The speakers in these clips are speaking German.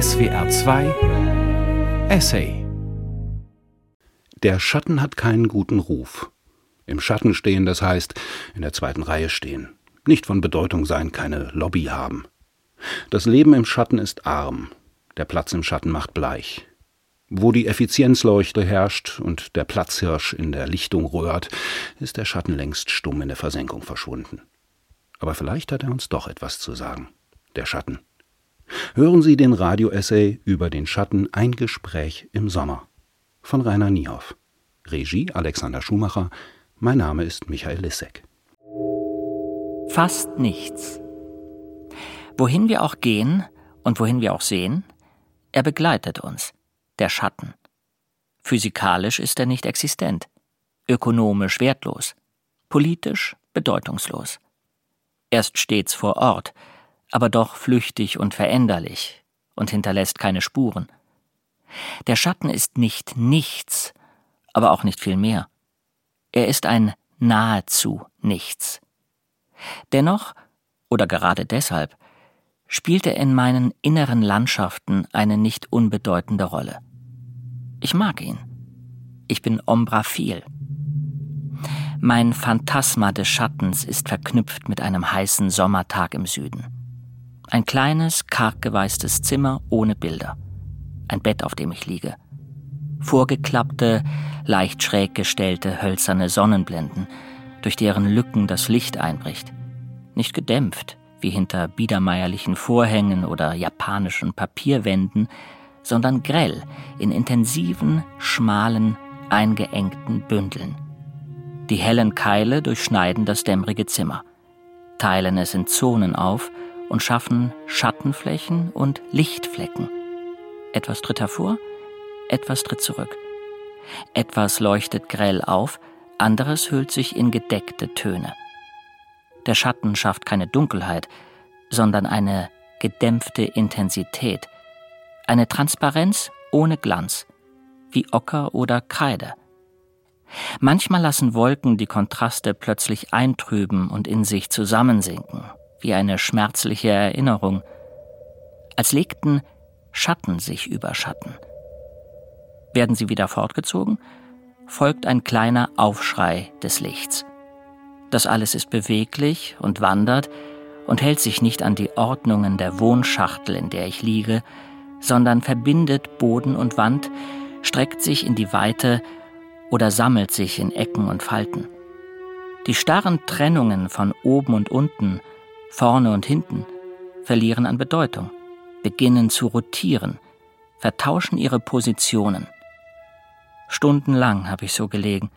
SWR 2 Essay Der Schatten hat keinen guten Ruf. Im Schatten stehen, das heißt, in der zweiten Reihe stehen. Nicht von Bedeutung sein, keine Lobby haben. Das Leben im Schatten ist arm. Der Platz im Schatten macht bleich. Wo die Effizienzleuchte herrscht und der Platzhirsch in der Lichtung röhrt, ist der Schatten längst stumm in der Versenkung verschwunden. Aber vielleicht hat er uns doch etwas zu sagen. Der Schatten. Hören Sie den Radio-Essay über den Schatten Ein Gespräch im Sommer von Rainer Niehoff. Regie Alexander Schumacher. Mein Name ist Michael Lissek. Fast nichts. Wohin wir auch gehen und wohin wir auch sehen, er begleitet uns, der Schatten. Physikalisch ist er nicht existent, ökonomisch wertlos, politisch bedeutungslos. Er ist stets vor Ort, aber doch flüchtig und veränderlich und hinterlässt keine Spuren. Der Schatten ist nicht nichts, aber auch nicht viel mehr. Er ist ein nahezu nichts. Dennoch, oder gerade deshalb, spielt er in meinen inneren Landschaften eine nicht unbedeutende Rolle. Ich mag ihn. Ich bin ombraphil. Mein Phantasma des Schattens ist verknüpft mit einem heißen Sommertag im Süden. Ein kleines, karggeweißtes Zimmer ohne Bilder. Ein Bett, auf dem ich liege. Vorgeklappte, leicht schräg gestellte hölzerne Sonnenblenden, durch deren Lücken das Licht einbricht. Nicht gedämpft, wie hinter biedermeierlichen Vorhängen oder japanischen Papierwänden, sondern grell in intensiven, schmalen, eingeengten Bündeln. Die hellen Keile durchschneiden das dämmerige Zimmer, teilen es in Zonen auf und schaffen Schattenflächen und Lichtflecken. Etwas tritt hervor, etwas tritt zurück. Etwas leuchtet grell auf, anderes hüllt sich in gedeckte Töne. Der Schatten schafft keine Dunkelheit, sondern eine gedämpfte Intensität, eine Transparenz ohne Glanz, wie Ocker oder Kreide. Manchmal lassen Wolken die Kontraste plötzlich eintrüben und in sich zusammensinken, wie eine schmerzliche Erinnerung, als legten Schatten sich über Schatten. Werden sie wieder fortgezogen, folgt ein kleiner Aufschrei des Lichts. Das alles ist beweglich und wandert und hält sich nicht an die Ordnungen der Wohnschachtel, in der ich liege, sondern verbindet Boden und Wand, streckt sich in die Weite oder sammelt sich in Ecken und Falten. Die starren Trennungen von oben und unten, vorne und hinten, verlieren an Bedeutung, beginnen zu rotieren, vertauschen ihre Positionen. Stundenlang habe ich so gelegen,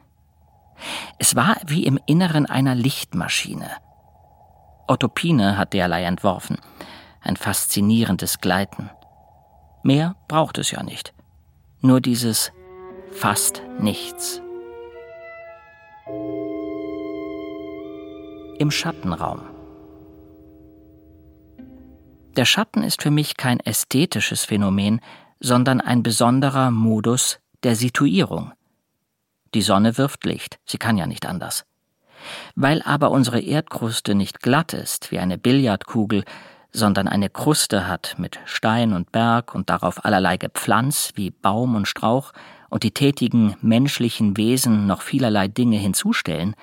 es war wie im Inneren einer Lichtmaschine. Otto Pine hat derlei entworfen. Ein faszinierendes Gleiten. Mehr braucht es ja nicht. Nur dieses fast nichts. Im Schattenraum. Der Schatten ist für mich kein ästhetisches Phänomen, sondern ein besonderer Modus der Situierung. Die Sonne wirft Licht, sie kann ja nicht anders. Weil aber unsere Erdkruste nicht glatt ist wie eine Billardkugel, sondern eine Kruste hat mit Stein und Berg und darauf allerlei Gepflanz wie Baum und Strauch und die tätigen menschlichen Wesen noch vielerlei Dinge hinzustellen,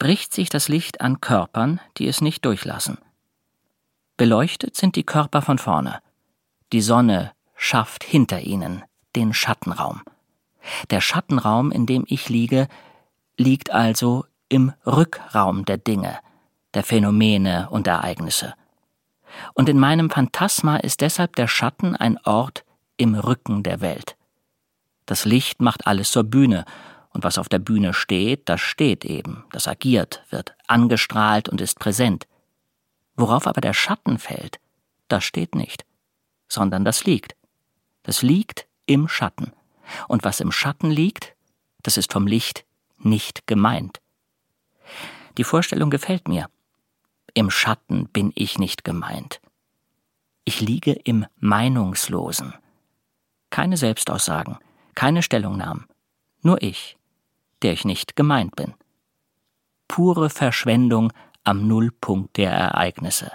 bricht sich das Licht an Körpern, die es nicht durchlassen. Beleuchtet sind die Körper von vorne. Die Sonne schafft hinter ihnen den Schattenraum. Der Schattenraum, in dem ich liege, liegt also im Rückraum der Dinge, der Phänomene und Ereignisse. Und in meinem Phantasma ist deshalb der Schatten ein Ort im Rücken der Welt. Das Licht macht alles zur Bühne, und was auf der Bühne steht, das steht eben, das agiert, wird angestrahlt und ist präsent. Worauf aber der Schatten fällt, das steht nicht, sondern das liegt. Das liegt im Schatten. Und was im Schatten liegt, das ist vom Licht nicht gemeint. Die Vorstellung gefällt mir. Im Schatten bin ich nicht gemeint. Ich liege im Meinungslosen. Keine Selbstaussagen, keine Stellungnahmen, nur ich, der ich nicht gemeint bin. Pure Verschwendung am Nullpunkt der Ereignisse.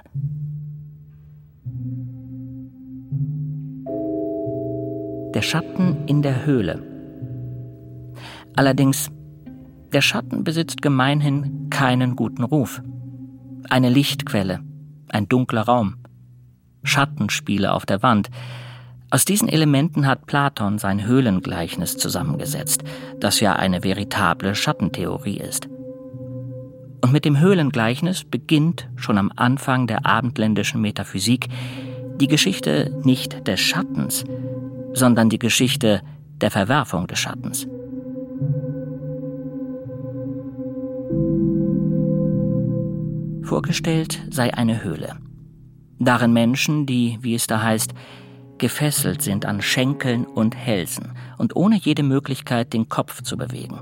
Der Schatten in der Höhle. Allerdings, der Schatten besitzt gemeinhin keinen guten Ruf. Eine Lichtquelle, ein dunkler Raum, Schattenspiele auf der Wand. Aus diesen Elementen hat Platon sein Höhlengleichnis zusammengesetzt, das ja eine veritable Schattentheorie ist. Und mit dem Höhlengleichnis beginnt schon am Anfang der abendländischen Metaphysik die Geschichte nicht des Schattens, sondern die Geschichte der Verwerfung des Schattens. Vorgestellt sei eine Höhle. Darin Menschen, die, wie es da heißt, gefesselt sind an Schenkeln und Hälsen und ohne jede Möglichkeit, den Kopf zu bewegen.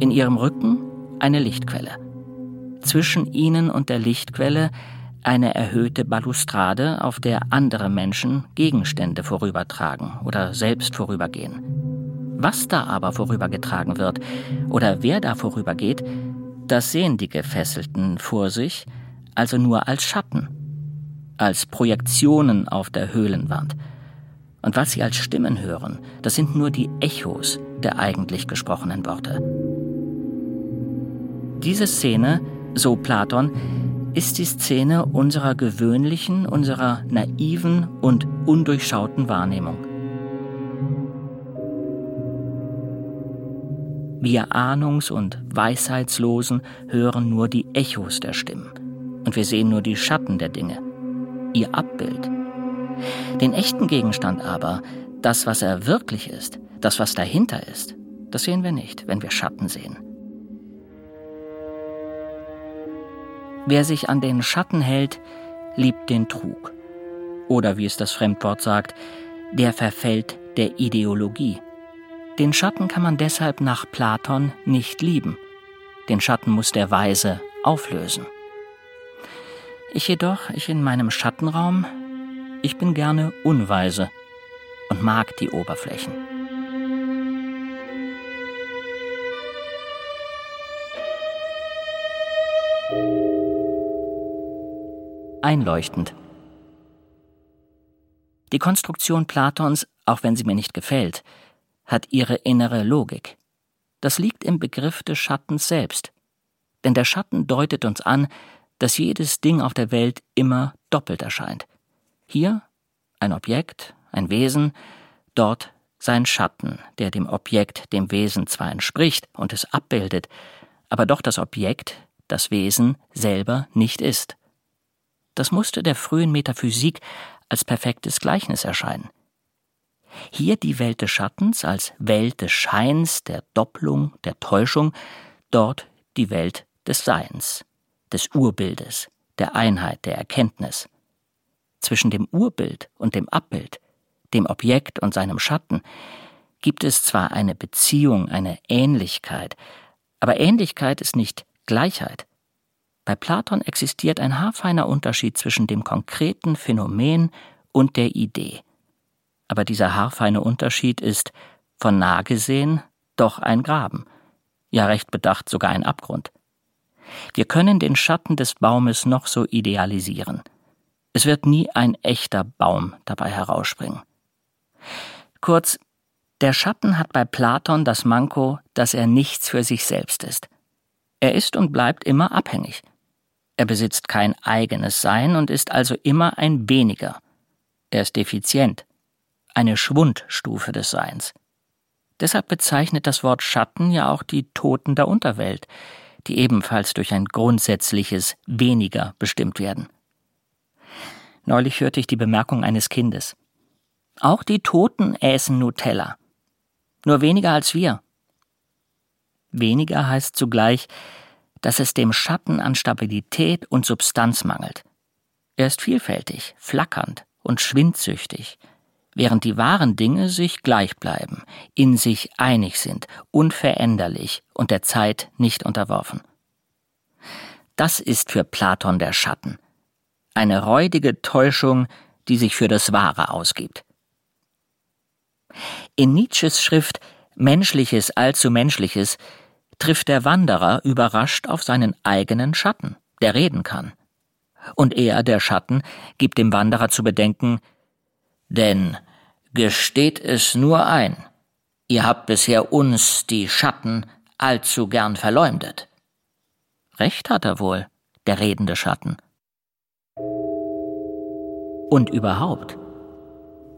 In ihrem Rücken eine Lichtquelle. Zwischen ihnen und der Lichtquelle eine erhöhte Balustrade, auf der andere Menschen Gegenstände vorübertragen oder selbst vorübergehen. Was da aber vorübergetragen wird oder wer da vorübergeht, das sehen die Gefesselten vor sich also nur als Schatten, als Projektionen auf der Höhlenwand. Und was sie als Stimmen hören, das sind nur die Echos der eigentlich gesprochenen Worte. Diese Szene, so Platon, ist die Szene unserer gewöhnlichen, unserer naiven und undurchschauten Wahrnehmung. Wir Ahnungs- und Weisheitslosen hören nur die Echos der Stimmen und wir sehen nur die Schatten der Dinge, ihr Abbild. Den echten Gegenstand aber, das, was er wirklich ist, das, was dahinter ist, das sehen wir nicht, wenn wir Schatten sehen. Wer sich an den Schatten hält, liebt den Trug. Oder wie es das Fremdwort sagt, der verfällt der Ideologie. Den Schatten kann man deshalb nach Platon nicht lieben. Den Schatten muss der Weise auflösen. Ich jedoch, ich in meinem Schattenraum, ich bin gerne unweise und mag die Oberflächen. Einleuchtend. Die Konstruktion Platons, auch wenn sie mir nicht gefällt, hat ihre innere Logik. Das liegt im Begriff des Schattens selbst. Denn der Schatten deutet uns an, dass jedes Ding auf der Welt immer doppelt erscheint. Hier ein Objekt, ein Wesen, dort sein Schatten, der dem Objekt, dem Wesen zwar entspricht und es abbildet, aber doch das Objekt, das Wesen selber nicht ist. Das musste der frühen Metaphysik als perfektes Gleichnis erscheinen. Hier die Welt des Schattens als Welt des Scheins, der Doppelung, der Täuschung, dort die Welt des Seins, des Urbildes, der Einheit, der Erkenntnis. Zwischen dem Urbild und dem Abbild, dem Objekt und seinem Schatten, gibt es zwar eine Beziehung, eine Ähnlichkeit, aber Ähnlichkeit ist nicht Gleichheit. Bei Platon existiert ein haarfeiner Unterschied zwischen dem konkreten Phänomen und der Idee aber dieser haarfeine Unterschied ist, von nah gesehen, doch ein Graben, ja recht bedacht sogar ein Abgrund. Wir können den Schatten des Baumes noch so idealisieren. Es wird nie ein echter Baum dabei herausspringen. Kurz, der Schatten hat bei Platon das Manko, dass er nichts für sich selbst ist. Er ist und bleibt immer abhängig. Er besitzt kein eigenes Sein und ist also immer ein weniger. Er ist defizient eine Schwundstufe des Seins. Deshalb bezeichnet das Wort Schatten ja auch die Toten der Unterwelt, die ebenfalls durch ein grundsätzliches Weniger bestimmt werden. Neulich hörte ich die Bemerkung eines Kindes. Auch die Toten äßen Nutella. Nur weniger als wir. Weniger heißt zugleich, dass es dem Schatten an Stabilität und Substanz mangelt. Er ist vielfältig, flackernd und schwindsüchtig, während die wahren Dinge sich gleich bleiben, in sich einig sind, unveränderlich und der Zeit nicht unterworfen. Das ist für Platon der Schatten, eine räudige Täuschung, die sich für das Wahre ausgibt. In Nietzsches Schrift Menschliches allzu Menschliches trifft der Wanderer überrascht auf seinen eigenen Schatten, der reden kann. Und er, der Schatten, gibt dem Wanderer zu bedenken, denn gesteht es nur ein. Ihr habt bisher uns, die Schatten, allzu gern verleumdet. Recht hat er wohl, der redende Schatten. Und überhaupt,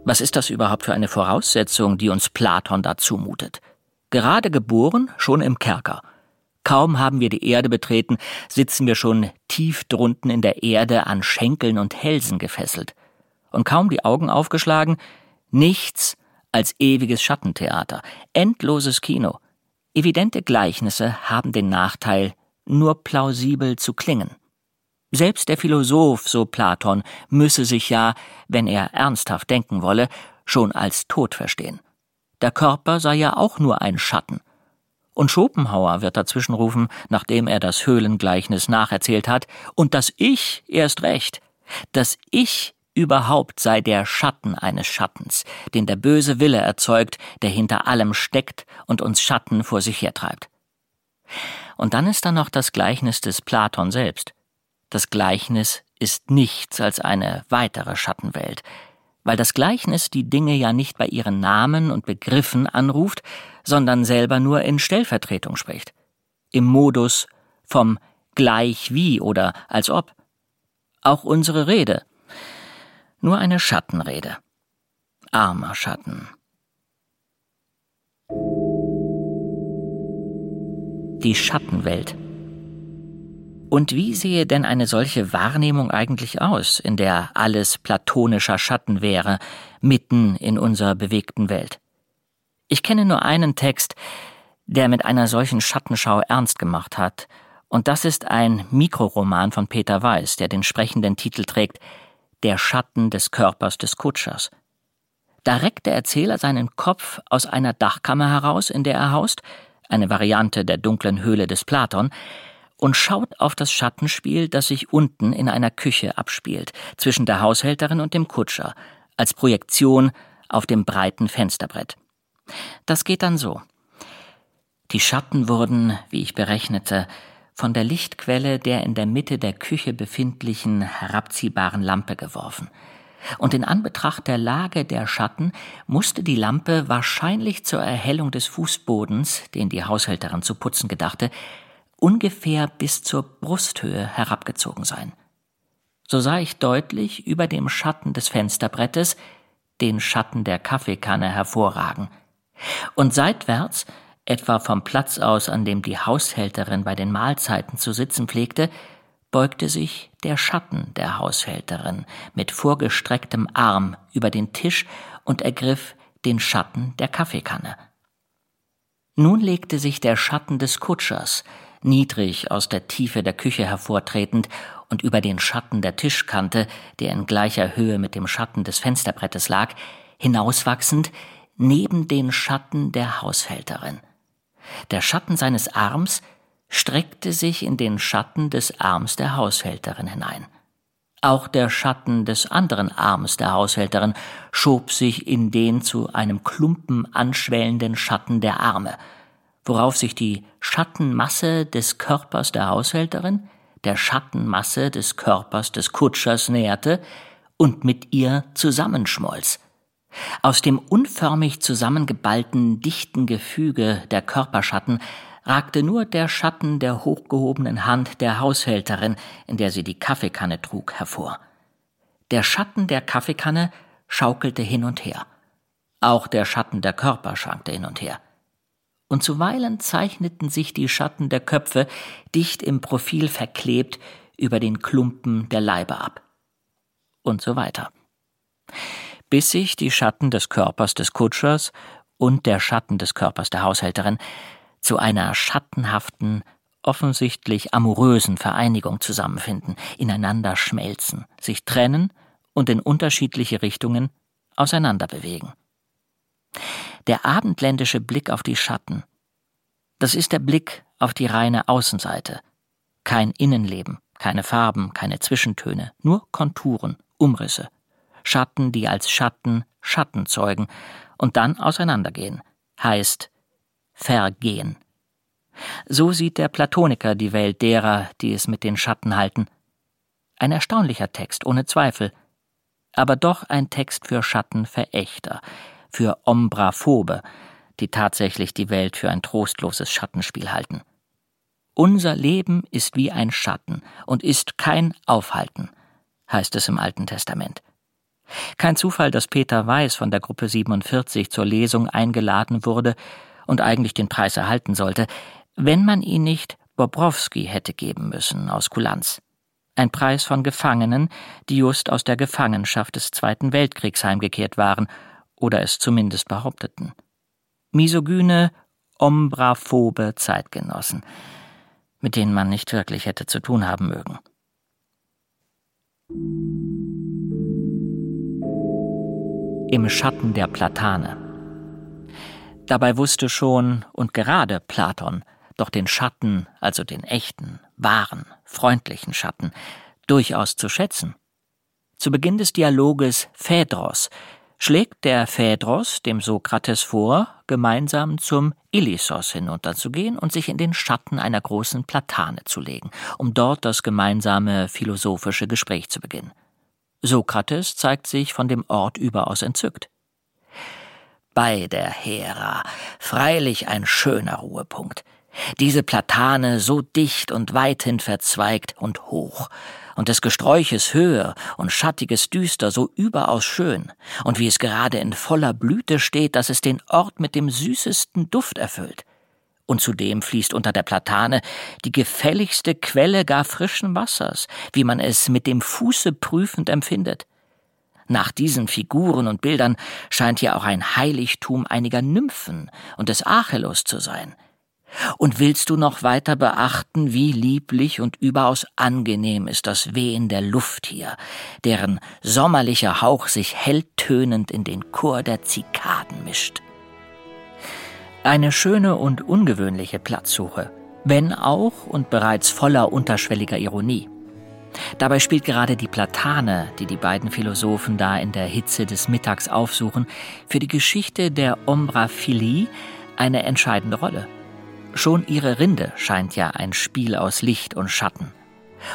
was ist das überhaupt für eine Voraussetzung, die uns Platon da zumutet? Gerade geboren, schon im Kerker. Kaum haben wir die Erde betreten, sitzen wir schon tief drunten in der Erde an Schenkeln und Hälsen gefesselt. Und kaum die Augen aufgeschlagen, nichts als ewiges Schattentheater, endloses Kino. Evidente Gleichnisse haben den Nachteil, nur plausibel zu klingen. Selbst der Philosoph, so Platon, müsse sich ja, wenn er ernsthaft denken wolle, schon als tot verstehen. Der Körper sei ja auch nur ein Schatten. Und Schopenhauer wird dazwischen rufen, nachdem er das Höhlengleichnis nacherzählt hat, und das Ich erst recht. Das Ich überhaupt sei der Schatten eines Schattens, den der böse Wille erzeugt, der hinter allem steckt und uns Schatten vor sich hertreibt. Und dann ist da noch das Gleichnis des Platon selbst. Das Gleichnis ist nichts als eine weitere Schattenwelt, weil das Gleichnis die Dinge ja nicht bei ihren Namen und Begriffen anruft, sondern selber nur in Stellvertretung spricht. Im Modus vom gleich wie oder als ob. Auch unsere Rede. Nur eine Schattenrede. Armer Schatten. Die Schattenwelt. Und wie sehe denn eine solche Wahrnehmung eigentlich aus, in der alles platonischer Schatten wäre, mitten in unserer bewegten Welt? Ich kenne nur einen Text, der mit einer solchen Schattenschau ernst gemacht hat, und das ist ein Mikroroman von Peter Weiß, der den sprechenden Titel trägt Der Schatten des Körpers des Kutschers. Da reckt der Erzähler seinen Kopf aus einer Dachkammer heraus, in der er haust, eine Variante der dunklen Höhle des Platon, und schaut auf das Schattenspiel, das sich unten in einer Küche abspielt, zwischen der Haushälterin und dem Kutscher, als Projektion auf dem breiten Fensterbrett. Das geht dann so. Die Schatten wurden, wie ich berechnete, von der Lichtquelle der in der Mitte der Küche befindlichen herabziehbaren Lampe geworfen. Und in Anbetracht der Lage der Schatten musste die Lampe wahrscheinlich zur Erhellung des Fußbodens, den die Haushälterin zu putzen gedachte, ungefähr bis zur Brusthöhe herabgezogen sein. So sah ich deutlich über dem Schatten des Fensterbrettes den Schatten der Kaffeekanne hervorragen. Und seitwärts, etwa vom Platz aus, an dem die Haushälterin bei den Mahlzeiten zu sitzen pflegte, beugte sich der Schatten der Haushälterin mit vorgestrecktem Arm über den Tisch und ergriff den Schatten der Kaffeekanne. Nun legte sich der Schatten des Kutschers, niedrig aus der Tiefe der Küche hervortretend und über den Schatten der Tischkante, der in gleicher Höhe mit dem Schatten des Fensterbrettes lag, hinauswachsend neben den Schatten der Haushälterin. Der Schatten seines Arms streckte sich in den Schatten des Arms der Haushälterin hinein. Auch der Schatten des anderen Arms der Haushälterin schob sich in den zu einem Klumpen anschwellenden Schatten der Arme, worauf sich die Schattenmasse des Körpers der Haushälterin der Schattenmasse des Körpers des Kutschers näherte und mit ihr zusammenschmolz. Aus dem unförmig zusammengeballten, dichten Gefüge der Körperschatten ragte nur der Schatten der hochgehobenen Hand der Haushälterin, in der sie die Kaffeekanne trug, hervor. Der Schatten der Kaffeekanne schaukelte hin und her. Auch der Schatten der Körper schwankte hin und her und zuweilen zeichneten sich die Schatten der Köpfe dicht im Profil verklebt über den Klumpen der Leibe ab. Und so weiter. Bis sich die Schatten des Körpers des Kutschers und der Schatten des Körpers der Haushälterin zu einer schattenhaften, offensichtlich amorösen Vereinigung zusammenfinden, ineinander schmelzen, sich trennen und in unterschiedliche Richtungen auseinanderbewegen der abendländische Blick auf die Schatten. Das ist der Blick auf die reine Außenseite. Kein Innenleben, keine Farben, keine Zwischentöne, nur Konturen, Umrisse. Schatten, die als Schatten Schatten zeugen und dann auseinandergehen, heißt vergehen. So sieht der Platoniker die Welt derer, die es mit den Schatten halten. Ein erstaunlicher Text, ohne Zweifel, aber doch ein Text für Schattenverächter, für Ombraphobe, die tatsächlich die Welt für ein trostloses Schattenspiel halten. Unser Leben ist wie ein Schatten und ist kein Aufhalten, heißt es im Alten Testament. Kein Zufall, dass Peter Weiß von der Gruppe 47 zur Lesung eingeladen wurde und eigentlich den Preis erhalten sollte, wenn man ihn nicht Bobrowski hätte geben müssen aus Kulanz. Ein Preis von Gefangenen, die just aus der Gefangenschaft des Zweiten Weltkriegs heimgekehrt waren oder es zumindest behaupteten. Misogyne, ombraphobe Zeitgenossen, mit denen man nicht wirklich hätte zu tun haben mögen. Im Schatten der Platane. Dabei wusste schon und gerade Platon, doch den Schatten, also den echten, wahren, freundlichen Schatten, durchaus zu schätzen. Zu Beginn des Dialoges Phaedros schlägt der Phaedros dem Sokrates vor, gemeinsam zum Ilissos hinunterzugehen und sich in den Schatten einer großen Platane zu legen, um dort das gemeinsame philosophische Gespräch zu beginnen. Sokrates zeigt sich von dem Ort überaus entzückt. Bei der Hera, freilich ein schöner Ruhepunkt. Diese Platane so dicht und weithin verzweigt und hoch, und des Gesträuches Höhe und Schattiges Düster so überaus schön, und wie es gerade in voller Blüte steht, dass es den Ort mit dem süßesten Duft erfüllt. Und zudem fließt unter der Platane die gefälligste Quelle gar frischen Wassers, wie man es mit dem Fuße prüfend empfindet. Nach diesen Figuren und Bildern scheint hier auch ein Heiligtum einiger Nymphen und des Achelos zu sein, und willst du noch weiter beachten, wie lieblich und überaus angenehm ist das Wehen der Luft hier, deren sommerlicher Hauch sich helltönend in den Chor der Zikaden mischt? Eine schöne und ungewöhnliche Platzsuche, wenn auch und bereits voller unterschwelliger Ironie. Dabei spielt gerade die Platane, die die beiden Philosophen da in der Hitze des Mittags aufsuchen, für die Geschichte der Ombraphilie eine entscheidende Rolle. Schon ihre Rinde scheint ja ein Spiel aus Licht und Schatten.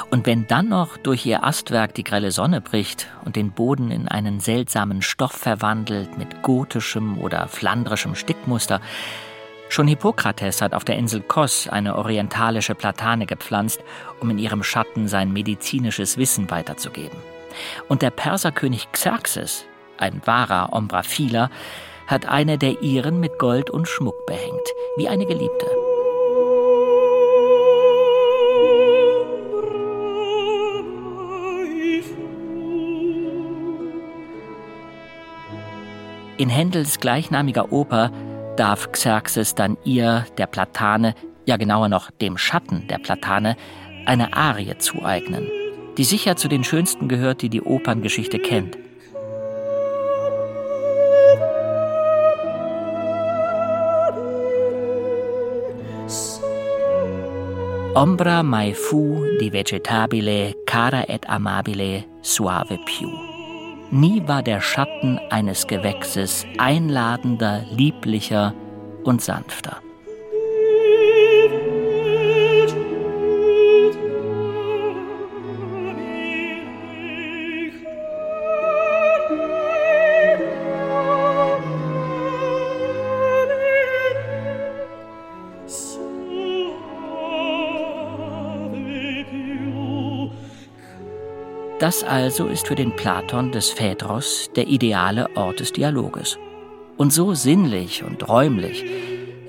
Und wenn dann noch durch ihr Astwerk die grelle Sonne bricht und den Boden in einen seltsamen Stoff verwandelt mit gotischem oder flandrischem Stickmuster, schon Hippokrates hat auf der Insel Kos eine orientalische Platane gepflanzt, um in ihrem Schatten sein medizinisches Wissen weiterzugeben. Und der Perserkönig Xerxes, ein wahrer Ombraphiler, hat eine der ihren mit Gold und Schmuck behängt, wie eine Geliebte. In Händels gleichnamiger Oper darf Xerxes dann ihr, der Platane, ja genauer noch dem Schatten der Platane, eine Arie zueignen, die sicher zu den schönsten gehört, die die Operngeschichte kennt. Ombra mai fu di vegetabile, cara et amabile, suave più. Nie war der Schatten eines Gewächses einladender, lieblicher und sanfter. Das also ist für den Platon des Phaedros der ideale Ort des Dialoges. Und so sinnlich und räumlich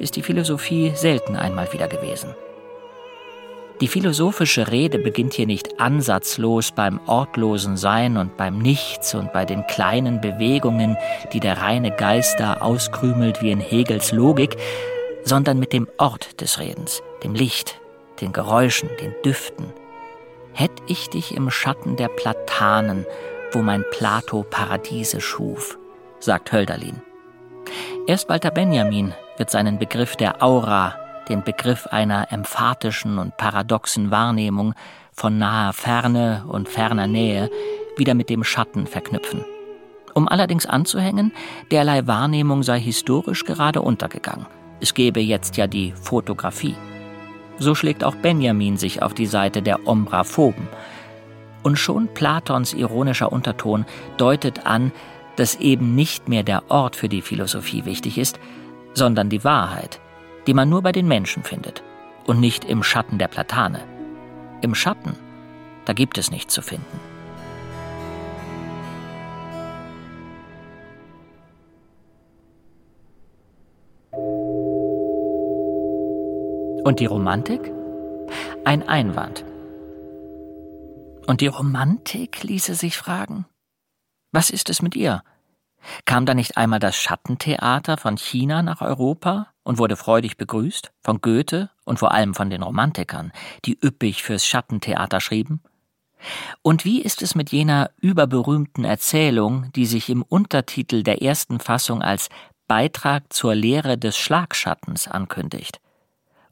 ist die Philosophie selten einmal wieder gewesen. Die philosophische Rede beginnt hier nicht ansatzlos beim ortlosen Sein und beim Nichts und bei den kleinen Bewegungen, die der reine Geist da auskrümelt wie in Hegels Logik, sondern mit dem Ort des Redens, dem Licht, den Geräuschen, den Düften, hätt ich dich im Schatten der Platanen, wo mein Plato Paradiese schuf, sagt Hölderlin. Erst Walter Benjamin wird seinen Begriff der Aura, den Begriff einer emphatischen und paradoxen Wahrnehmung von naher Ferne und ferner Nähe, wieder mit dem Schatten verknüpfen. Um allerdings anzuhängen, derlei Wahrnehmung sei historisch gerade untergegangen. Es gebe jetzt ja die Fotografie. So schlägt auch Benjamin sich auf die Seite der Ombraphoben. Und schon Platons ironischer Unterton deutet an, dass eben nicht mehr der Ort für die Philosophie wichtig ist, sondern die Wahrheit, die man nur bei den Menschen findet und nicht im Schatten der Platane. Im Schatten, da gibt es nichts zu finden. Und die Romantik? Ein Einwand. Und die Romantik ließe sich fragen. Was ist es mit ihr? Kam da nicht einmal das Schattentheater von China nach Europa und wurde freudig begrüßt von Goethe und vor allem von den Romantikern, die üppig fürs Schattentheater schrieben? Und wie ist es mit jener überberühmten Erzählung, die sich im Untertitel der ersten Fassung als Beitrag zur Lehre des Schlagschattens ankündigt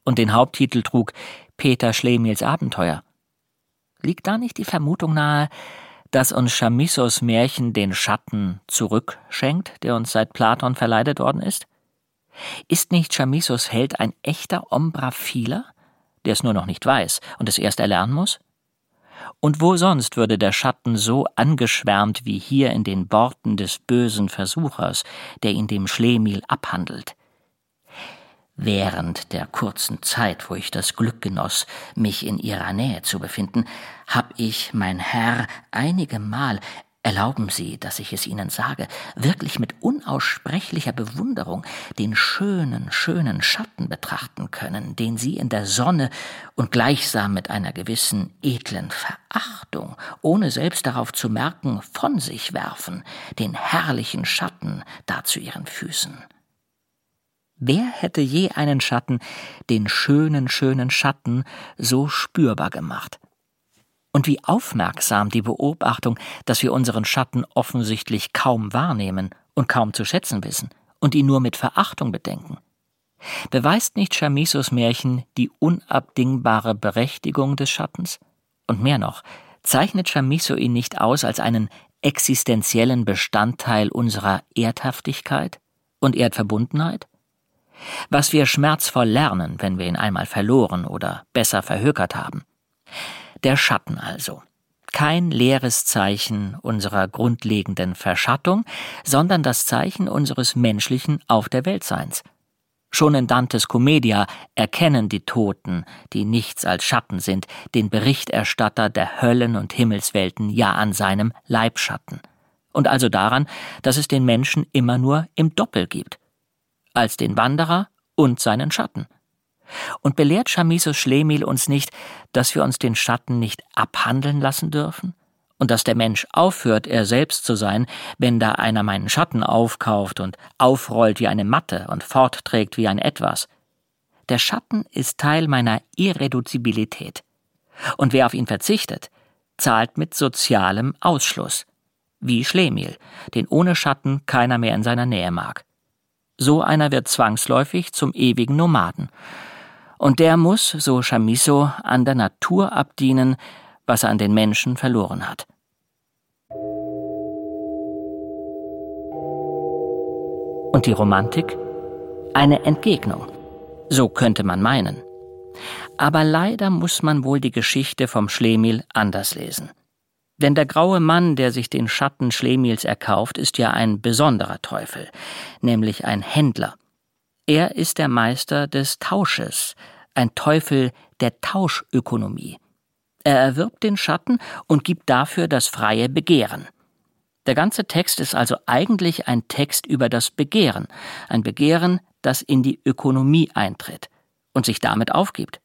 und den Haupttitel trug Peter Schlemihls Abenteuer? Liegt da nicht die Vermutung nahe, dass uns Chamissos Märchen den Schatten zurückschenkt, der uns seit Platon verleidet worden ist? Ist nicht Chamissos Held ein echter Ombraphiler, der es nur noch nicht weiß und es erst erlernen muss? Und wo sonst würde der Schatten so angeschwärmt wie hier in den Worten des bösen Versuchers, der ihn dem Schlemihl abhandelt? Während der kurzen Zeit, wo ich das Glück genoss, mich in ihrer Nähe zu befinden, hab ich, mein Herr, einige Mal, erlauben Sie, dass ich es Ihnen sage, wirklich mit unaussprechlicher Bewunderung den schönen, schönen Schatten betrachten können, den Sie in der Sonne und gleichsam mit einer gewissen edlen Verachtung, ohne selbst darauf zu merken, von sich werfen, den herrlichen Schatten da zu Ihren Füßen. Wer hätte je einen Schatten, den schönen, schönen Schatten, so spürbar gemacht? Und wie aufmerksam die Beobachtung, dass wir unseren Schatten offensichtlich kaum wahrnehmen und kaum zu schätzen wissen und ihn nur mit Verachtung bedenken. Beweist nicht Chamisos Märchen die unabdingbare Berechtigung des Schattens? Und mehr noch, zeichnet Chamisso ihn nicht aus als einen existenziellen Bestandteil unserer Erdhaftigkeit und Erdverbundenheit? Was wir schmerzvoll lernen, wenn wir ihn einmal verloren oder besser verhökert haben. Der Schatten also. Kein leeres Zeichen unserer grundlegenden Verschattung, sondern das Zeichen unseres menschlichen Auf der Weltseins. Schon in Dantes Commedia erkennen die Toten, die nichts als Schatten sind, den Berichterstatter der Höllen und Himmelswelten ja an seinem Leibschatten. Und also daran, dass es den Menschen immer nur im Doppel gibt als den Wanderer und seinen Schatten. Und belehrt Chamisso Schlemihl uns nicht, dass wir uns den Schatten nicht abhandeln lassen dürfen? Und dass der Mensch aufhört, er selbst zu sein, wenn da einer meinen Schatten aufkauft und aufrollt wie eine Matte und fortträgt wie ein Etwas. Der Schatten ist Teil meiner Irreduzibilität. Und wer auf ihn verzichtet, zahlt mit sozialem Ausschluss. Wie Schlemihl, den ohne Schatten keiner mehr in seiner Nähe mag. So einer wird zwangsläufig zum ewigen Nomaden. Und der muss, so Chamisso, an der Natur abdienen, was er an den Menschen verloren hat. Und die Romantik? Eine Entgegnung. So könnte man meinen. Aber leider muss man wohl die Geschichte vom Schlemihl anders lesen. Denn der graue Mann, der sich den Schatten Schlemihls erkauft, ist ja ein besonderer Teufel, nämlich ein Händler. Er ist der Meister des Tausches, ein Teufel der Tauschökonomie. Er erwirbt den Schatten und gibt dafür das freie Begehren. Der ganze Text ist also eigentlich ein Text über das Begehren, ein Begehren, das in die Ökonomie eintritt und sich damit aufgibt.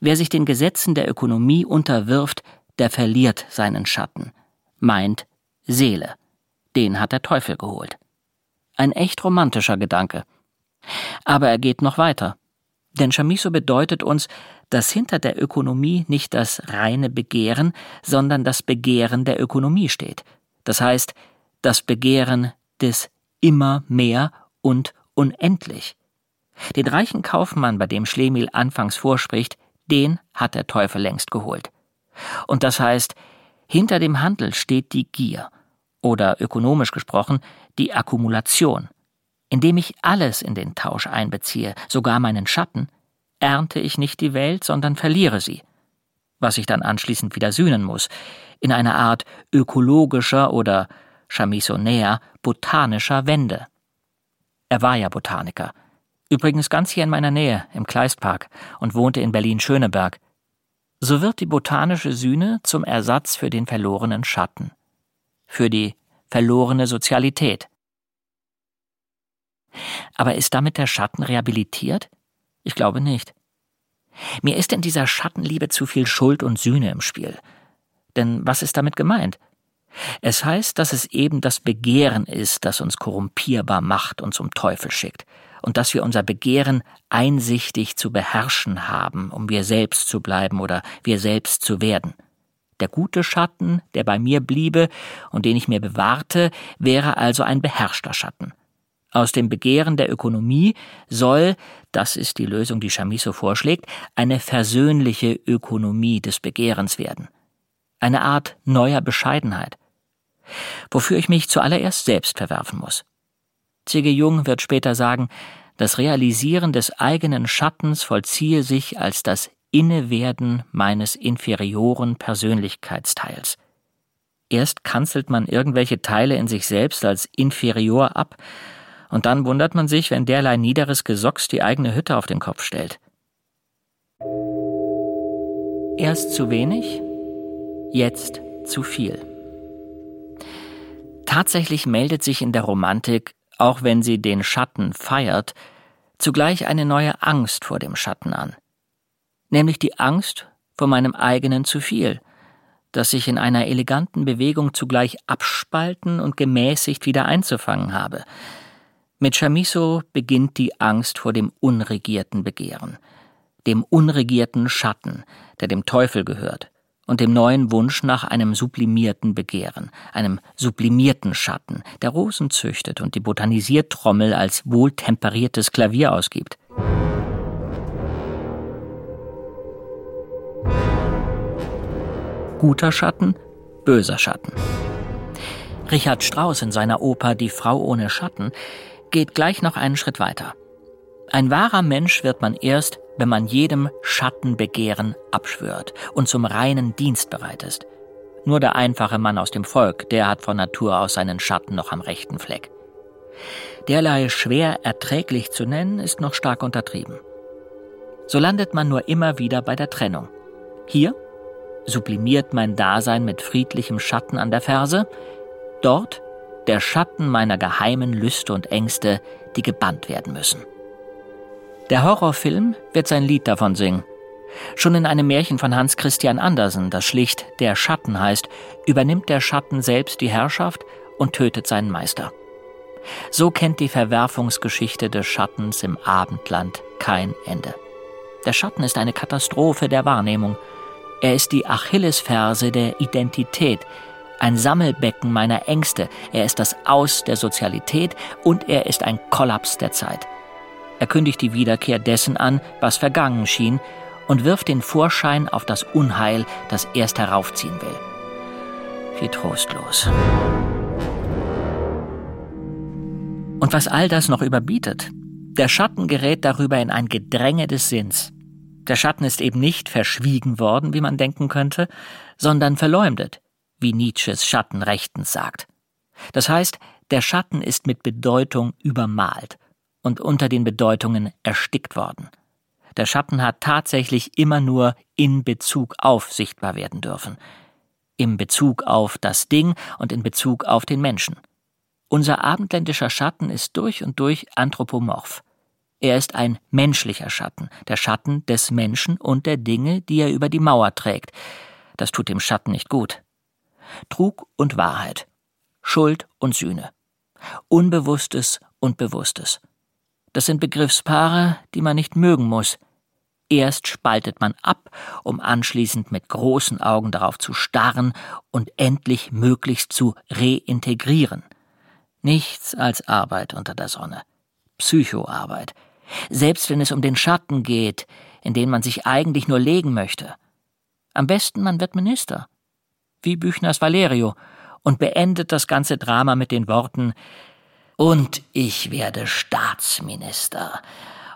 Wer sich den Gesetzen der Ökonomie unterwirft, der verliert seinen Schatten, meint Seele. Den hat der Teufel geholt. Ein echt romantischer Gedanke. Aber er geht noch weiter. Denn Chamisso bedeutet uns, dass hinter der Ökonomie nicht das reine Begehren, sondern das Begehren der Ökonomie steht. Das heißt, das Begehren des immer mehr und unendlich. Den reichen Kaufmann, bei dem Schlemihl anfangs vorspricht, den hat der Teufel längst geholt. Und das heißt, hinter dem Handel steht die Gier oder ökonomisch gesprochen die Akkumulation. Indem ich alles in den Tausch einbeziehe, sogar meinen Schatten, ernte ich nicht die Welt, sondern verliere sie. was sich dann anschließend wieder sühnen muss, in einer Art ökologischer oder chamisonäer botanischer Wende. Er war ja Botaniker. Übrigens ganz hier in meiner Nähe, im Kleistpark, und wohnte in Berlin-Schöneberg. So wird die botanische Sühne zum Ersatz für den verlorenen Schatten. Für die verlorene Sozialität. Aber ist damit der Schatten rehabilitiert? Ich glaube nicht. Mir ist in dieser Schattenliebe zu viel Schuld und Sühne im Spiel. Denn was ist damit gemeint? Es heißt, dass es eben das Begehren ist, das uns korrumpierbar macht und zum Teufel schickt, und dass wir unser Begehren einsichtig zu beherrschen haben, um wir selbst zu bleiben oder wir selbst zu werden. Der gute Schatten, der bei mir bliebe und den ich mir bewahrte, wäre also ein beherrschter Schatten. Aus dem Begehren der Ökonomie soll, das ist die Lösung, die Chamisso vorschlägt, eine versöhnliche Ökonomie des Begehrens werden. Eine Art neuer Bescheidenheit wofür ich mich zuallererst selbst verwerfen muss. C.G. Jung wird später sagen, das Realisieren des eigenen Schattens vollziehe sich als das Innewerden meines inferioren Persönlichkeitsteils. Erst kanzelt man irgendwelche Teile in sich selbst als inferior ab, und dann wundert man sich, wenn derlei niederes Gesocks die eigene Hütte auf den Kopf stellt. Erst zu wenig, jetzt zu viel. Tatsächlich meldet sich in der Romantik, auch wenn sie den Schatten feiert, zugleich eine neue Angst vor dem Schatten an. Nämlich die Angst vor meinem eigenen zu viel, das sich in einer eleganten Bewegung zugleich abspalten und gemäßigt wieder einzufangen habe. Mit Chamisso beginnt die Angst vor dem unregierten Begehren, dem unregierten Schatten, der dem Teufel gehört, und dem neuen Wunsch nach einem sublimierten Begehren, einem sublimierten Schatten, der Rosen züchtet und die Botanisiertrommel als wohltemperiertes Klavier ausgibt. Guter Schatten, böser Schatten. Richard Strauss in seiner Oper Die Frau ohne Schatten geht gleich noch einen Schritt weiter. Ein wahrer Mensch wird man erst, wenn man jedem Schattenbegehren abschwört und zum reinen Dienst bereit ist. Nur der einfache Mann aus dem Volk, der hat von Natur aus seinen Schatten noch am rechten Fleck. Derlei schwer erträglich zu nennen, ist noch stark untertrieben. So landet man nur immer wieder bei der Trennung. Hier sublimiert mein Dasein mit friedlichem Schatten an der Ferse, dort der Schatten meiner geheimen Lüste und Ängste, die gebannt werden müssen. Der Horrorfilm wird sein Lied davon singen. Schon in einem Märchen von Hans Christian Andersen, das schlicht Der Schatten heißt, übernimmt der Schatten selbst die Herrschaft und tötet seinen Meister. So kennt die Verwerfungsgeschichte des Schattens im Abendland kein Ende. Der Schatten ist eine Katastrophe der Wahrnehmung. Er ist die Achillesferse der Identität, ein Sammelbecken meiner Ängste, er ist das Aus der Sozialität und er ist ein Kollaps der Zeit. Er kündigt die Wiederkehr dessen an, was vergangen schien, und wirft den Vorschein auf das Unheil, das erst heraufziehen will. Wie trostlos. Und was all das noch überbietet, der Schatten gerät darüber in ein Gedränge des Sinns. Der Schatten ist eben nicht verschwiegen worden, wie man denken könnte, sondern verleumdet, wie Nietzsches Schatten rechtens sagt. Das heißt, der Schatten ist mit Bedeutung übermalt und unter den Bedeutungen erstickt worden. Der Schatten hat tatsächlich immer nur in Bezug auf sichtbar werden dürfen. Im Bezug auf das Ding und in Bezug auf den Menschen. Unser abendländischer Schatten ist durch und durch anthropomorph. Er ist ein menschlicher Schatten, der Schatten des Menschen und der Dinge, die er über die Mauer trägt. Das tut dem Schatten nicht gut. Trug und Wahrheit, Schuld und Sühne, Unbewusstes und Bewusstes. Das sind Begriffspaare, die man nicht mögen muss. Erst spaltet man ab, um anschließend mit großen Augen darauf zu starren und endlich möglichst zu reintegrieren. Nichts als Arbeit unter der Sonne. Psychoarbeit. Selbst wenn es um den Schatten geht, in den man sich eigentlich nur legen möchte. Am besten man wird Minister. Wie Büchners Valerio und beendet das ganze Drama mit den Worten und ich werde Staatsminister.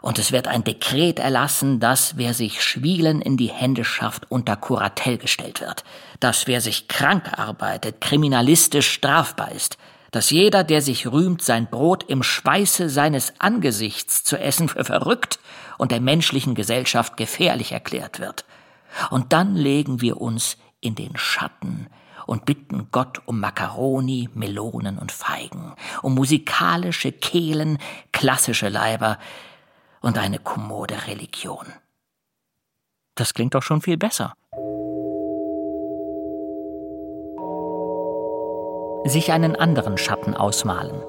und es wird ein Dekret erlassen, dass wer sich Schwielen in die Hände schafft, unter Kuratell gestellt wird, dass wer sich krank arbeitet, kriminalistisch strafbar ist, dass jeder, der sich rühmt, sein Brot im Schweiße seines Angesichts zu essen für verrückt und der menschlichen Gesellschaft gefährlich erklärt wird. Und dann legen wir uns in den Schatten und bitten Gott um Makaroni, Melonen und Feigen, um musikalische Kehlen, klassische Leiber, und eine kommode Religion. Das klingt doch schon viel besser. Sich einen anderen Schatten ausmalen.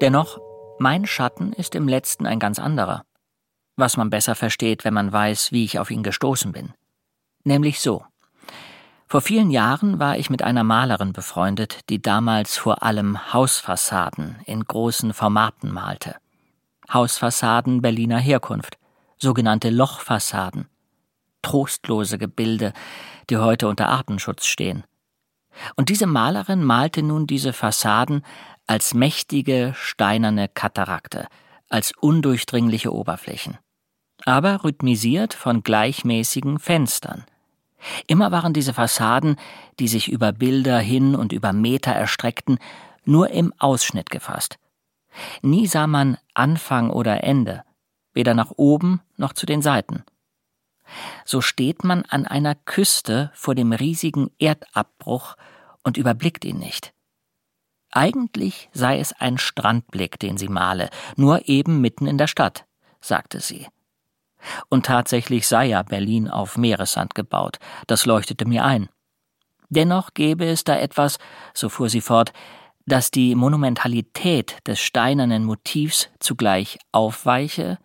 Dennoch, mein Schatten ist im letzten ein ganz anderer, was man besser versteht, wenn man weiß, wie ich auf ihn gestoßen bin. Nämlich so. Vor vielen Jahren war ich mit einer Malerin befreundet, die damals vor allem Hausfassaden in großen Formaten malte. Hausfassaden Berliner Herkunft, sogenannte Lochfassaden, trostlose Gebilde, die heute unter Artenschutz stehen. Und diese Malerin malte nun diese Fassaden als mächtige steinerne Katarakte, als undurchdringliche Oberflächen, aber rhythmisiert von gleichmäßigen Fenstern. Immer waren diese Fassaden, die sich über Bilder hin und über Meter erstreckten, nur im Ausschnitt gefasst, Nie sah man Anfang oder Ende, weder nach oben noch zu den Seiten. So steht man an einer Küste vor dem riesigen Erdabbruch und überblickt ihn nicht. Eigentlich sei es ein Strandblick, den sie male, nur eben mitten in der Stadt, sagte sie. Und tatsächlich sei ja Berlin auf Meeressand gebaut, das leuchtete mir ein. Dennoch gäbe es da etwas, so fuhr sie fort, dass die Monumentalität des steinernen Motivs zugleich aufweiche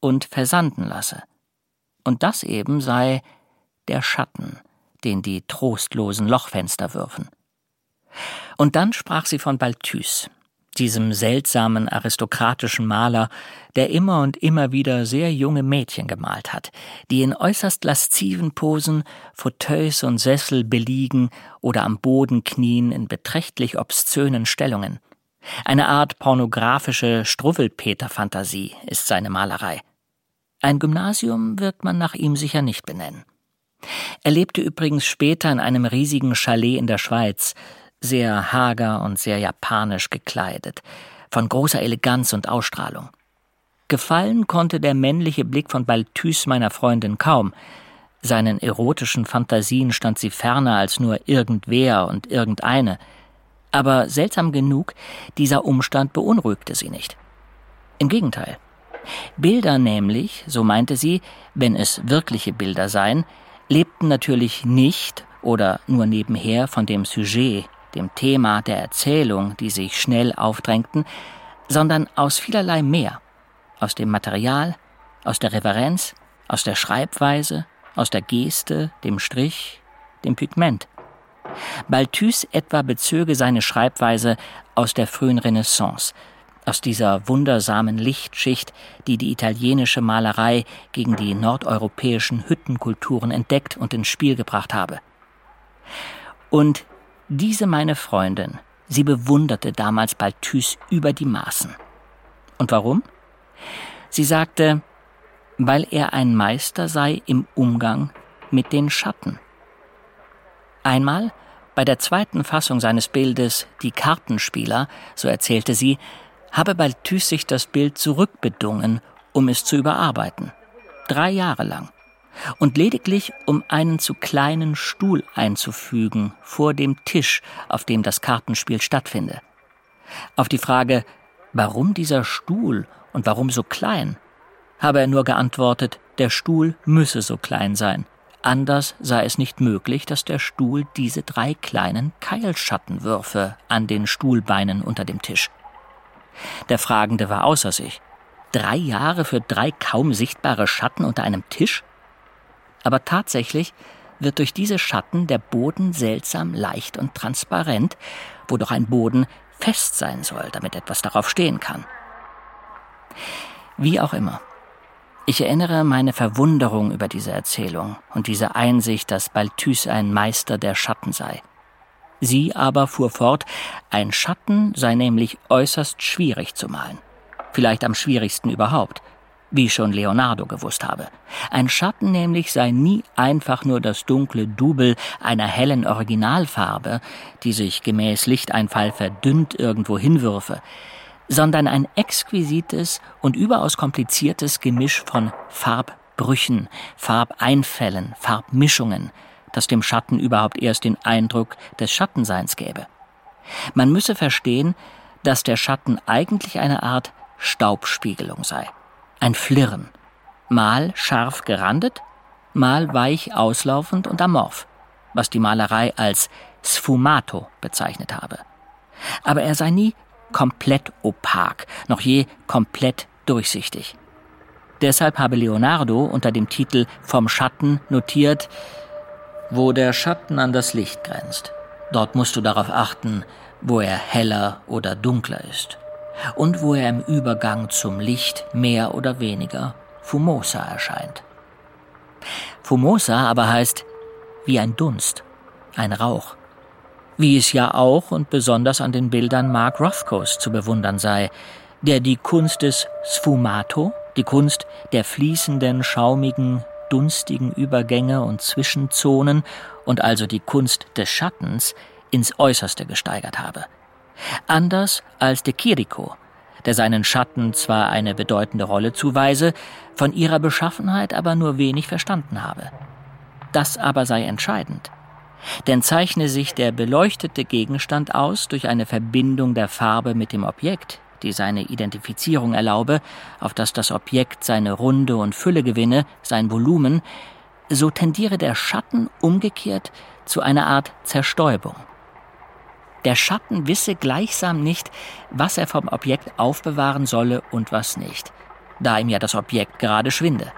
und versanden lasse. Und das eben sei der Schatten, den die trostlosen Lochfenster würfen. Und dann sprach sie von Balthus, diesem seltsamen aristokratischen Maler, der immer und immer wieder sehr junge Mädchen gemalt hat, die in äußerst lasziven Posen Fauteuils und Sessel beliegen oder am Boden knien in beträchtlich obszönen Stellungen. Eine Art pornografische Struwwelpeter-Fantasie ist seine Malerei. Ein Gymnasium wird man nach ihm sicher nicht benennen. Er lebte übrigens später in einem riesigen Chalet in der Schweiz, sehr hager und sehr japanisch gekleidet, von großer Eleganz und Ausstrahlung. Gefallen konnte der männliche Blick von Balthus meiner Freundin kaum. Seinen erotischen Fantasien stand sie ferner als nur irgendwer und irgendeine. Aber seltsam genug, dieser Umstand beunruhigte sie nicht. Im Gegenteil. Bilder nämlich, so meinte sie, wenn es wirkliche Bilder seien, lebten natürlich nicht oder nur nebenher von dem Sujet, dem Thema der Erzählung, die sich schnell aufdrängten, sondern aus vielerlei mehr, aus dem Material, aus der Reverenz, aus der Schreibweise, aus der Geste, dem Strich, dem Pigment. Balthus etwa bezöge seine Schreibweise aus der frühen Renaissance, aus dieser wundersamen Lichtschicht, die die italienische Malerei gegen die nordeuropäischen Hüttenkulturen entdeckt und ins Spiel gebracht habe. Und diese meine Freundin, sie bewunderte damals Balthus über die Maßen. Und warum? Sie sagte, weil er ein Meister sei im Umgang mit den Schatten. Einmal, bei der zweiten Fassung seines Bildes Die Kartenspieler, so erzählte sie, habe Balthus sich das Bild zurückbedungen, um es zu überarbeiten. Drei Jahre lang und lediglich um einen zu kleinen Stuhl einzufügen vor dem Tisch, auf dem das Kartenspiel stattfinde. Auf die Frage, warum dieser Stuhl und warum so klein, habe er nur geantwortet, der Stuhl müsse so klein sein. Anders sei es nicht möglich, dass der Stuhl diese drei kleinen Keilschattenwürfe an den Stuhlbeinen unter dem Tisch. Der Fragende war außer sich. Drei Jahre für drei kaum sichtbare Schatten unter einem Tisch? Aber tatsächlich wird durch diese Schatten der Boden seltsam leicht und transparent, wo doch ein Boden fest sein soll, damit etwas darauf stehen kann. Wie auch immer. Ich erinnere meine Verwunderung über diese Erzählung und diese Einsicht, dass Balthus ein Meister der Schatten sei. Sie aber fuhr fort, ein Schatten sei nämlich äußerst schwierig zu malen. Vielleicht am schwierigsten überhaupt. Wie schon Leonardo gewusst habe. Ein Schatten nämlich sei nie einfach nur das dunkle Double einer hellen Originalfarbe, die sich gemäß Lichteinfall verdünnt irgendwo hinwürfe, sondern ein exquisites und überaus kompliziertes Gemisch von Farbbrüchen, Farbeinfällen, Farbmischungen, das dem Schatten überhaupt erst den Eindruck des Schattenseins gäbe. Man müsse verstehen, dass der Schatten eigentlich eine Art Staubspiegelung sei. Ein Flirren. Mal scharf gerandet, mal weich auslaufend und amorph, was die Malerei als Sfumato bezeichnet habe. Aber er sei nie komplett opak, noch je komplett durchsichtig. Deshalb habe Leonardo unter dem Titel Vom Schatten notiert, wo der Schatten an das Licht grenzt. Dort musst du darauf achten, wo er heller oder dunkler ist und wo er im Übergang zum Licht mehr oder weniger fumosa erscheint. Fumosa aber heißt wie ein Dunst, ein Rauch, wie es ja auch und besonders an den Bildern Mark Rothkos zu bewundern sei, der die Kunst des Sfumato, die Kunst der fließenden, schaumigen, dunstigen Übergänge und Zwischenzonen und also die Kunst des Schattens ins Äußerste gesteigert habe. Anders als de Chirico, der seinen Schatten zwar eine bedeutende Rolle zuweise, von ihrer Beschaffenheit aber nur wenig verstanden habe. Das aber sei entscheidend. Denn zeichne sich der beleuchtete Gegenstand aus durch eine Verbindung der Farbe mit dem Objekt, die seine Identifizierung erlaube, auf dass das Objekt seine Runde und Fülle gewinne, sein Volumen, so tendiere der Schatten umgekehrt zu einer Art Zerstäubung. Der Schatten wisse gleichsam nicht, was er vom Objekt aufbewahren solle und was nicht, da ihm ja das Objekt gerade schwinde.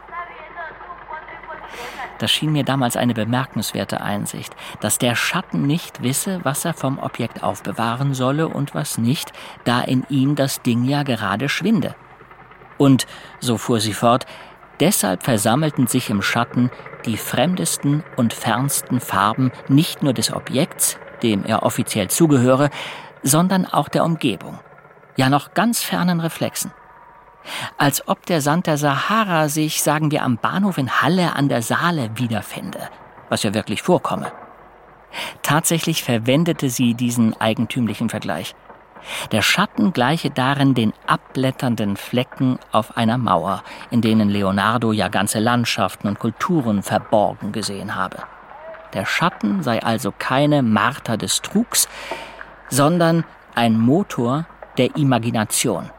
Das schien mir damals eine bemerkenswerte Einsicht, dass der Schatten nicht wisse, was er vom Objekt aufbewahren solle und was nicht, da in ihm das Ding ja gerade schwinde. Und, so fuhr sie fort, deshalb versammelten sich im Schatten die fremdesten und fernsten Farben nicht nur des Objekts, dem er offiziell zugehöre, sondern auch der Umgebung, ja noch ganz fernen Reflexen. Als ob der Sand der Sahara sich, sagen wir, am Bahnhof in Halle an der Saale wiederfände, was ja wirklich vorkomme. Tatsächlich verwendete sie diesen eigentümlichen Vergleich. Der Schatten gleiche darin den abblätternden Flecken auf einer Mauer, in denen Leonardo ja ganze Landschaften und Kulturen verborgen gesehen habe. Der Schatten sei also keine Marter des Trugs, sondern ein Motor der Imagination.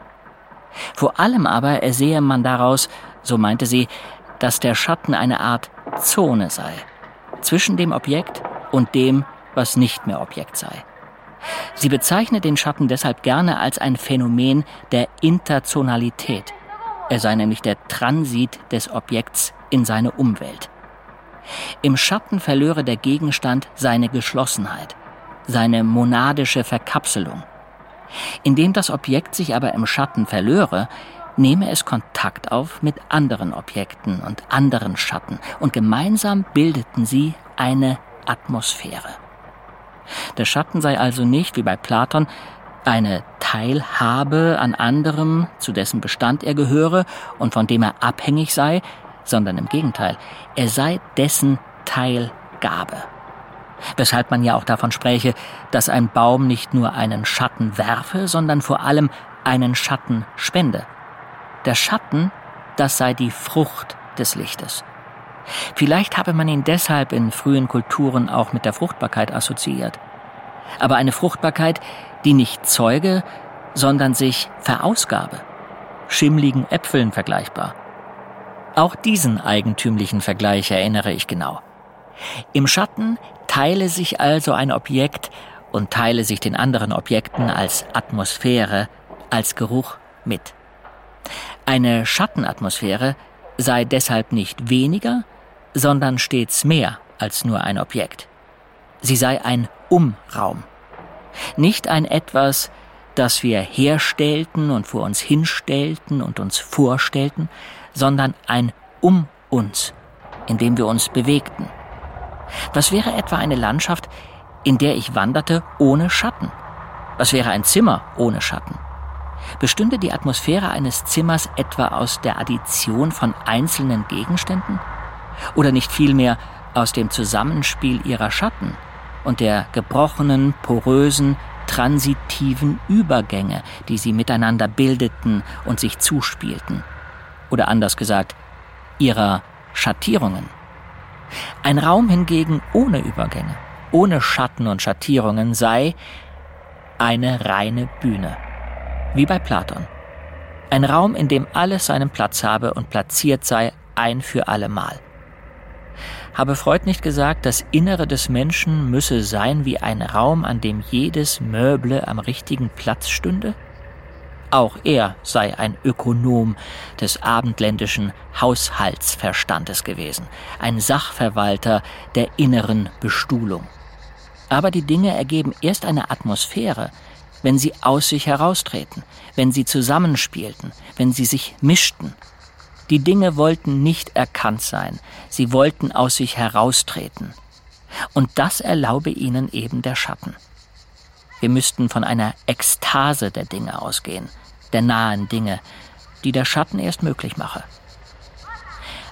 Vor allem aber ersehe man daraus, so meinte sie, dass der Schatten eine Art Zone sei, zwischen dem Objekt und dem, was nicht mehr Objekt sei. Sie bezeichnet den Schatten deshalb gerne als ein Phänomen der Interzonalität. Er sei nämlich der Transit des Objekts in seine Umwelt. Im Schatten verlöre der Gegenstand seine Geschlossenheit, seine monadische Verkapselung. Indem das Objekt sich aber im Schatten verlöre, nehme es Kontakt auf mit anderen Objekten und anderen Schatten, und gemeinsam bildeten sie eine Atmosphäre. Der Schatten sei also nicht, wie bei Platon, eine Teilhabe an anderem, zu dessen Bestand er gehöre und von dem er abhängig sei, sondern im Gegenteil, er sei dessen Teilgabe. Weshalb man ja auch davon spräche, dass ein Baum nicht nur einen Schatten werfe, sondern vor allem einen Schatten spende. Der Schatten, das sei die Frucht des Lichtes. Vielleicht habe man ihn deshalb in frühen Kulturen auch mit der Fruchtbarkeit assoziiert. Aber eine Fruchtbarkeit, die nicht zeuge, sondern sich verausgabe. Schimmligen Äpfeln vergleichbar. Auch diesen eigentümlichen Vergleich erinnere ich genau. Im Schatten teile sich also ein Objekt und teile sich den anderen Objekten als Atmosphäre, als Geruch mit. Eine Schattenatmosphäre sei deshalb nicht weniger, sondern stets mehr als nur ein Objekt. Sie sei ein Umraum. Nicht ein etwas, das wir herstellten und vor uns hinstellten und uns vorstellten, sondern ein Um uns, in dem wir uns bewegten. Was wäre etwa eine Landschaft, in der ich wanderte ohne Schatten? Was wäre ein Zimmer ohne Schatten? Bestünde die Atmosphäre eines Zimmers etwa aus der Addition von einzelnen Gegenständen? Oder nicht vielmehr aus dem Zusammenspiel ihrer Schatten und der gebrochenen, porösen, transitiven Übergänge, die sie miteinander bildeten und sich zuspielten? Oder anders gesagt, ihrer Schattierungen? Ein Raum hingegen ohne Übergänge, ohne Schatten und Schattierungen sei eine reine Bühne wie bei Platon. Ein Raum, in dem alles seinen Platz habe und platziert sei ein für allemal. Habe Freud nicht gesagt, das Innere des Menschen müsse sein wie ein Raum, an dem jedes Möble am richtigen Platz stünde? Auch er sei ein Ökonom des abendländischen Haushaltsverstandes gewesen, ein Sachverwalter der inneren Bestuhlung. Aber die Dinge ergeben erst eine Atmosphäre, wenn sie aus sich heraustreten, wenn sie zusammenspielten, wenn sie sich mischten. Die Dinge wollten nicht erkannt sein, sie wollten aus sich heraustreten. Und das erlaube ihnen eben der Schatten. Wir müssten von einer Ekstase der Dinge ausgehen, der nahen Dinge, die der Schatten erst möglich mache.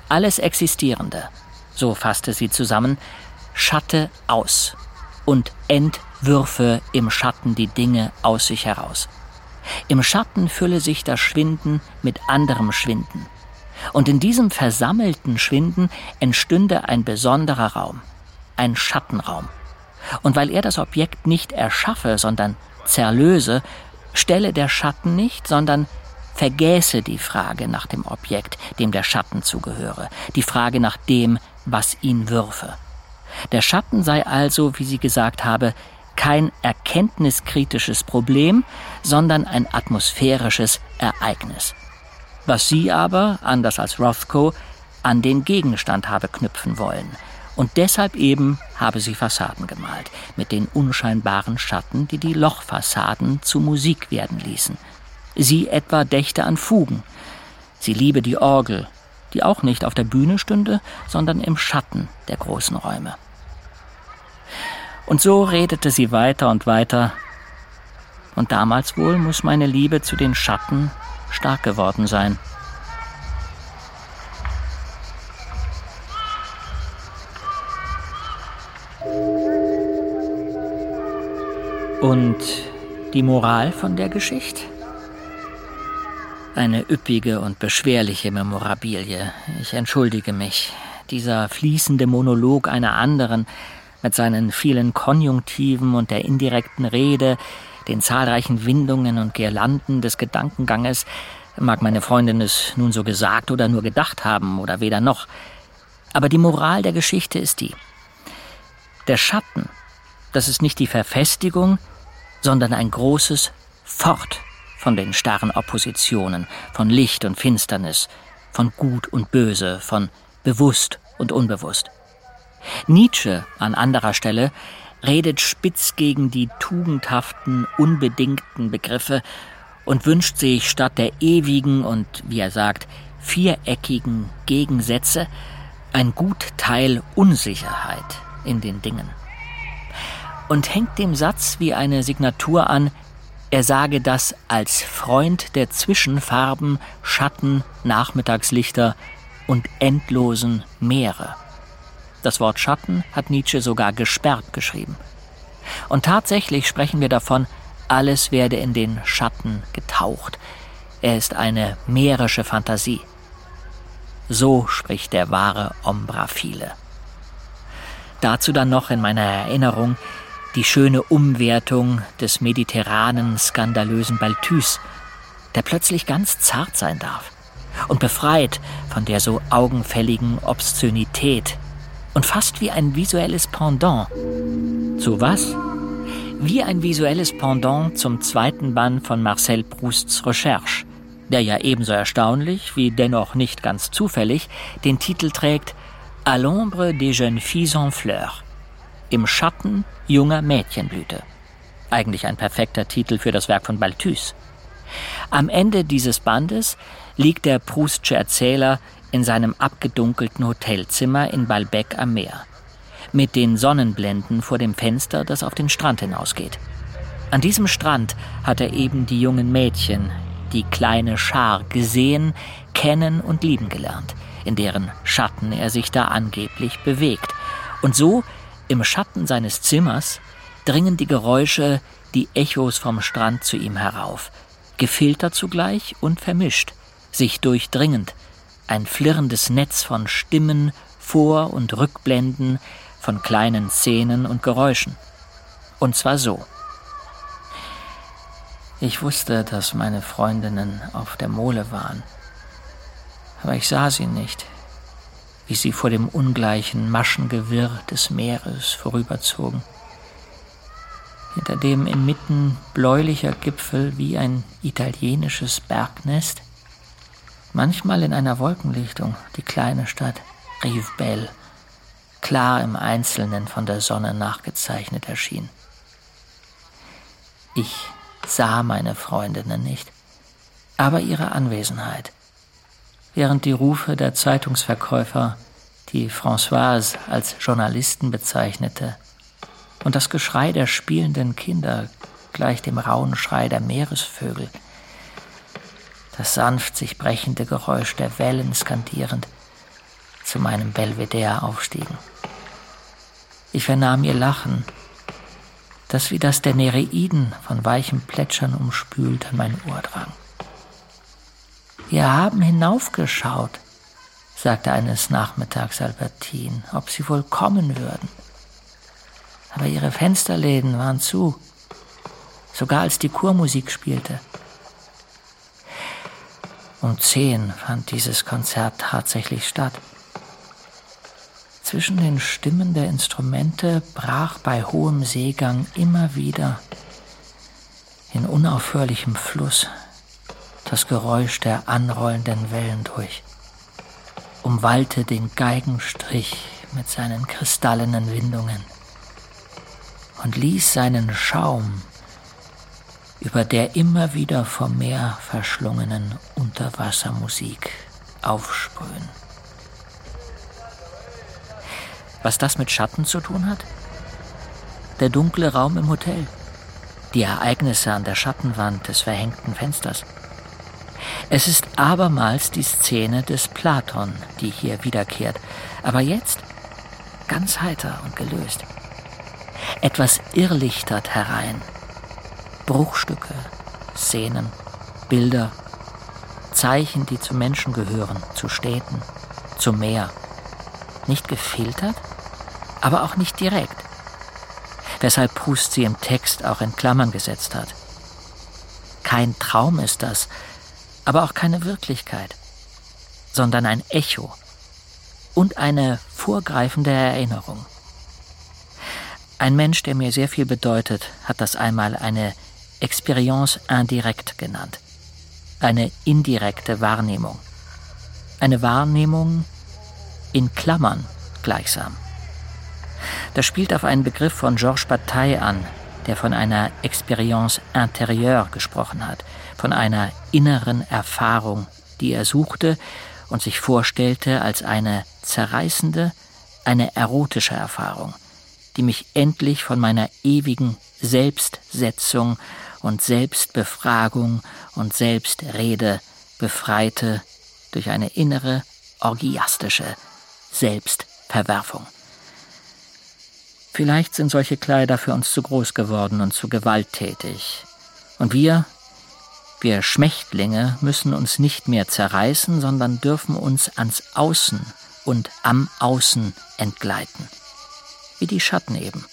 Alles Existierende, so fasste sie zusammen, schatte aus und entwürfe im Schatten die Dinge aus sich heraus. Im Schatten fülle sich das Schwinden mit anderem Schwinden. Und in diesem versammelten Schwinden entstünde ein besonderer Raum, ein Schattenraum. Und weil er das Objekt nicht erschaffe, sondern zerlöse, stelle der Schatten nicht, sondern vergäße die Frage nach dem Objekt, dem der Schatten zugehöre, die Frage nach dem, was ihn würfe. Der Schatten sei also, wie sie gesagt habe, kein erkenntniskritisches Problem, sondern ein atmosphärisches Ereignis. Was sie aber, anders als Rothko, an den Gegenstand habe knüpfen wollen. Und deshalb eben habe sie Fassaden gemalt, mit den unscheinbaren Schatten, die die Lochfassaden zu Musik werden ließen. Sie etwa dächte an Fugen. Sie liebe die Orgel, die auch nicht auf der Bühne stünde, sondern im Schatten der großen Räume. Und so redete sie weiter und weiter. Und damals wohl muss meine Liebe zu den Schatten stark geworden sein. Und die Moral von der Geschichte? Eine üppige und beschwerliche Memorabilie. Ich entschuldige mich. Dieser fließende Monolog einer anderen, mit seinen vielen Konjunktiven und der indirekten Rede, den zahlreichen Windungen und Girlanden des Gedankenganges, mag meine Freundin es nun so gesagt oder nur gedacht haben oder weder noch. Aber die Moral der Geschichte ist die. Der Schatten, das ist nicht die Verfestigung, sondern ein großes Fort von den starren Oppositionen, von Licht und Finsternis, von Gut und Böse, von bewusst und unbewusst. Nietzsche an anderer Stelle redet spitz gegen die tugendhaften, unbedingten Begriffe und wünscht sich statt der ewigen und, wie er sagt, viereckigen Gegensätze ein gut Teil Unsicherheit in den Dingen. Und hängt dem Satz wie eine Signatur an, er sage das als Freund der Zwischenfarben, Schatten, Nachmittagslichter und endlosen Meere. Das Wort Schatten hat Nietzsche sogar gesperrt geschrieben. Und tatsächlich sprechen wir davon, alles werde in den Schatten getaucht. Er ist eine mährische Fantasie. So spricht der wahre Ombraphile. Dazu dann noch in meiner Erinnerung die schöne Umwertung des mediterranen, skandalösen Balthus, der plötzlich ganz zart sein darf und befreit von der so augenfälligen Obszönität, und fast wie ein visuelles Pendant. Zu was? Wie ein visuelles Pendant zum zweiten Band von Marcel Prousts Recherche, der ja ebenso erstaunlich wie dennoch nicht ganz zufällig den Titel trägt À l'ombre des jeunes filles en fleurs. Im Schatten junger Mädchenblüte. Eigentlich ein perfekter Titel für das Werk von Balthus. Am Ende dieses Bandes liegt der Proustsche Erzähler in seinem abgedunkelten Hotelzimmer in Balbec am Meer, mit den Sonnenblenden vor dem Fenster, das auf den Strand hinausgeht. An diesem Strand hat er eben die jungen Mädchen, die kleine Schar gesehen, kennen und lieben gelernt, in deren Schatten er sich da angeblich bewegt. Und so, im Schatten seines Zimmers, dringen die Geräusche, die Echos vom Strand zu ihm herauf, gefiltert zugleich und vermischt, sich durchdringend, ein flirrendes Netz von Stimmen, Vor- und Rückblenden, von kleinen Szenen und Geräuschen. Und zwar so. Ich wusste, dass meine Freundinnen auf der Mole waren, aber ich sah sie nicht, wie sie vor dem ungleichen Maschengewirr des Meeres vorüberzogen, hinter dem inmitten bläulicher Gipfel wie ein italienisches Bergnest, manchmal in einer Wolkenlichtung die kleine Stadt Rivebelle klar im Einzelnen von der Sonne nachgezeichnet erschien. Ich sah meine Freundinnen nicht, aber ihre Anwesenheit, während die Rufe der Zeitungsverkäufer, die Françoise als Journalisten bezeichnete, und das Geschrei der spielenden Kinder gleich dem rauen Schrei der Meeresvögel, das sanft sich brechende Geräusch der Wellen skandierend zu meinem Belvedere aufstiegen. Ich vernahm ihr Lachen, das wie das der Nereiden von weichem Plätschern umspült an mein Ohr drang. Wir haben hinaufgeschaut, sagte eines Nachmittags Albertine, ob sie wohl kommen würden. Aber ihre Fensterläden waren zu, sogar als die Chormusik spielte. Um zehn fand dieses Konzert tatsächlich statt. Zwischen den Stimmen der Instrumente brach bei hohem Seegang immer wieder in unaufhörlichem Fluss das Geräusch der anrollenden Wellen durch, umwallte den Geigenstrich mit seinen kristallenen Windungen und ließ seinen Schaum über der immer wieder vom Meer verschlungenen Unterwassermusik aufsprühen. Was das mit Schatten zu tun hat? Der dunkle Raum im Hotel. Die Ereignisse an der Schattenwand des verhängten Fensters. Es ist abermals die Szene des Platon, die hier wiederkehrt, aber jetzt ganz heiter und gelöst. Etwas irrlichtert herein. Bruchstücke, Szenen, Bilder, Zeichen, die zu Menschen gehören, zu Städten, zum Meer. Nicht gefiltert, aber auch nicht direkt. Weshalb Proust sie im Text auch in Klammern gesetzt hat. Kein Traum ist das, aber auch keine Wirklichkeit, sondern ein Echo und eine vorgreifende Erinnerung. Ein Mensch, der mir sehr viel bedeutet, hat das einmal eine Experience indirecte genannt, eine indirekte Wahrnehmung, eine Wahrnehmung in Klammern gleichsam. Das spielt auf einen Begriff von Georges Bataille an, der von einer Experience intérieure gesprochen hat, von einer inneren Erfahrung, die er suchte und sich vorstellte als eine zerreißende, eine erotische Erfahrung, die mich endlich von meiner ewigen Selbstsetzung und Selbstbefragung und Selbstrede befreite durch eine innere, orgiastische Selbstverwerfung. Vielleicht sind solche Kleider für uns zu groß geworden und zu gewalttätig. Und wir, wir Schmächtlinge, müssen uns nicht mehr zerreißen, sondern dürfen uns ans Außen und am Außen entgleiten. Wie die Schatten eben.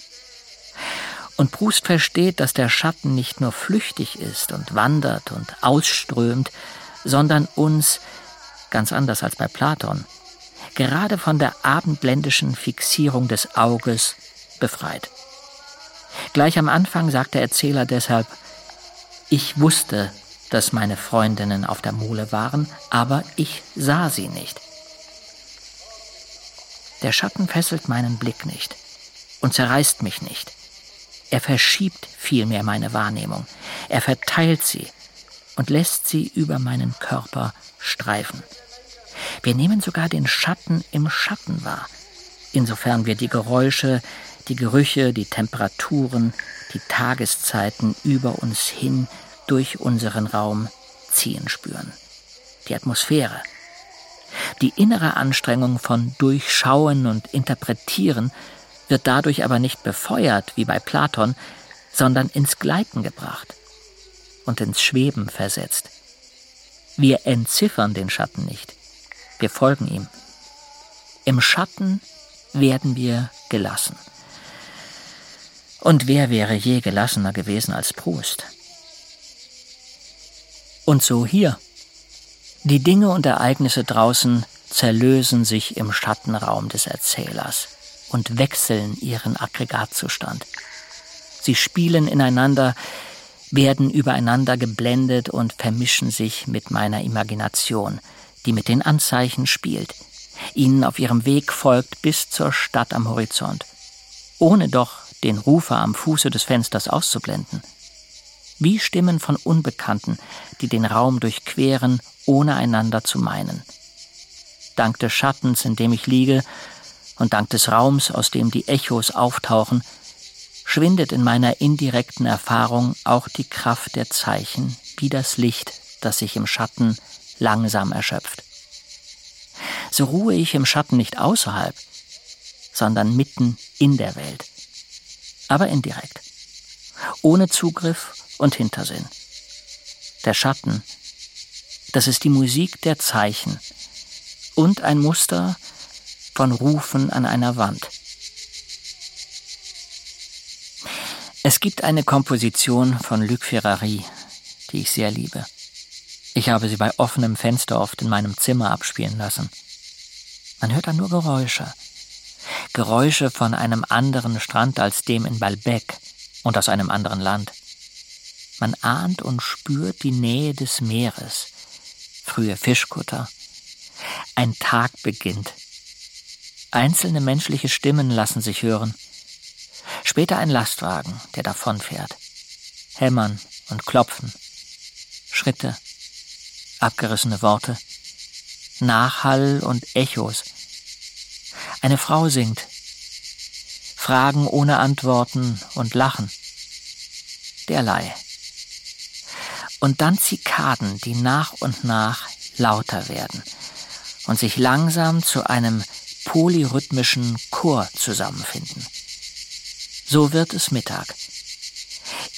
Und Proust versteht, dass der Schatten nicht nur flüchtig ist und wandert und ausströmt, sondern uns, ganz anders als bei Platon, gerade von der abendländischen Fixierung des Auges befreit. Gleich am Anfang sagt der Erzähler deshalb, ich wusste, dass meine Freundinnen auf der Mole waren, aber ich sah sie nicht. Der Schatten fesselt meinen Blick nicht und zerreißt mich nicht. Er verschiebt vielmehr meine Wahrnehmung, er verteilt sie und lässt sie über meinen Körper streifen. Wir nehmen sogar den Schatten im Schatten wahr, insofern wir die Geräusche, die Gerüche, die Temperaturen, die Tageszeiten über uns hin durch unseren Raum ziehen spüren. Die Atmosphäre. Die innere Anstrengung von Durchschauen und Interpretieren wird dadurch aber nicht befeuert wie bei Platon, sondern ins Gleiten gebracht und ins Schweben versetzt. Wir entziffern den Schatten nicht, wir folgen ihm. Im Schatten werden wir gelassen. Und wer wäre je gelassener gewesen als Proust? Und so hier. Die Dinge und Ereignisse draußen zerlösen sich im Schattenraum des Erzählers und wechseln ihren Aggregatzustand. Sie spielen ineinander, werden übereinander geblendet und vermischen sich mit meiner Imagination, die mit den Anzeichen spielt, ihnen auf ihrem Weg folgt bis zur Stadt am Horizont, ohne doch den Rufer am Fuße des Fensters auszublenden. Wie Stimmen von Unbekannten, die den Raum durchqueren, ohne einander zu meinen. Dank des Schattens, in dem ich liege, und dank des Raums, aus dem die Echos auftauchen, schwindet in meiner indirekten Erfahrung auch die Kraft der Zeichen wie das Licht, das sich im Schatten langsam erschöpft. So ruhe ich im Schatten nicht außerhalb, sondern mitten in der Welt, aber indirekt, ohne Zugriff und Hintersinn. Der Schatten, das ist die Musik der Zeichen und ein Muster, von Rufen an einer Wand. Es gibt eine Komposition von Luc Ferrari, die ich sehr liebe. Ich habe sie bei offenem Fenster oft in meinem Zimmer abspielen lassen. Man hört da nur Geräusche. Geräusche von einem anderen Strand als dem in Balbec und aus einem anderen Land. Man ahnt und spürt die Nähe des Meeres, frühe Fischkutter. Ein Tag beginnt, Einzelne menschliche Stimmen lassen sich hören. Später ein Lastwagen, der davonfährt. Hämmern und Klopfen. Schritte. Abgerissene Worte. Nachhall und Echos. Eine Frau singt. Fragen ohne Antworten und Lachen. Derlei. Und dann Zikaden, die nach und nach lauter werden und sich langsam zu einem polyrhythmischen Chor zusammenfinden. So wird es Mittag.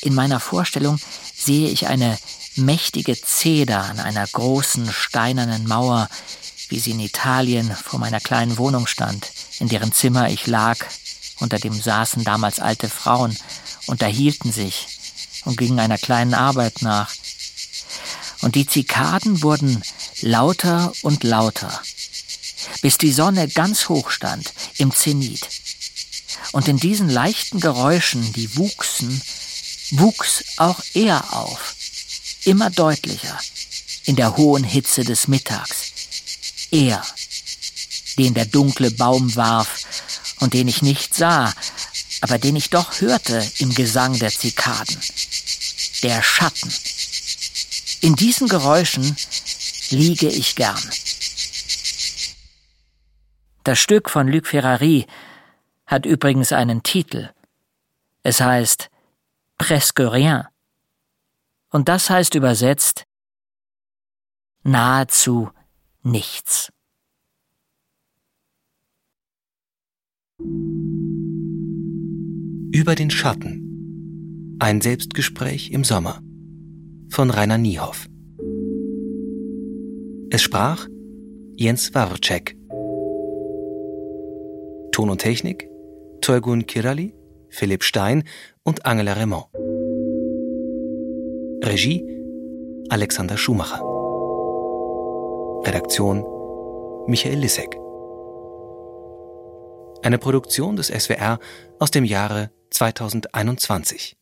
In meiner Vorstellung sehe ich eine mächtige Zeder an einer großen steinernen Mauer, wie sie in Italien vor meiner kleinen Wohnung stand, in deren Zimmer ich lag, unter dem saßen damals alte Frauen, unterhielten sich und gingen einer kleinen Arbeit nach. Und die Zikaden wurden lauter und lauter, bis die Sonne ganz hoch stand, im Zenit. Und in diesen leichten Geräuschen, die wuchsen, wuchs auch er auf, immer deutlicher, in der hohen Hitze des Mittags. Er, den der dunkle Baum warf und den ich nicht sah, aber den ich doch hörte im Gesang der Zikaden. Der Schatten. In diesen Geräuschen liege ich gern. Das Stück von Luc Ferrari hat übrigens einen Titel. Es heißt Presque rien. Und das heißt übersetzt nahezu nichts. Über den Schatten. Ein Selbstgespräch im Sommer. Von Rainer Niehoff. Es sprach Jens Warczek. Ton und Technik Tolgun Kirali, Philipp Stein und Angela Raymond. Regie Alexander Schumacher. Redaktion Michael Lissek. Eine Produktion des SWR aus dem Jahre 2021.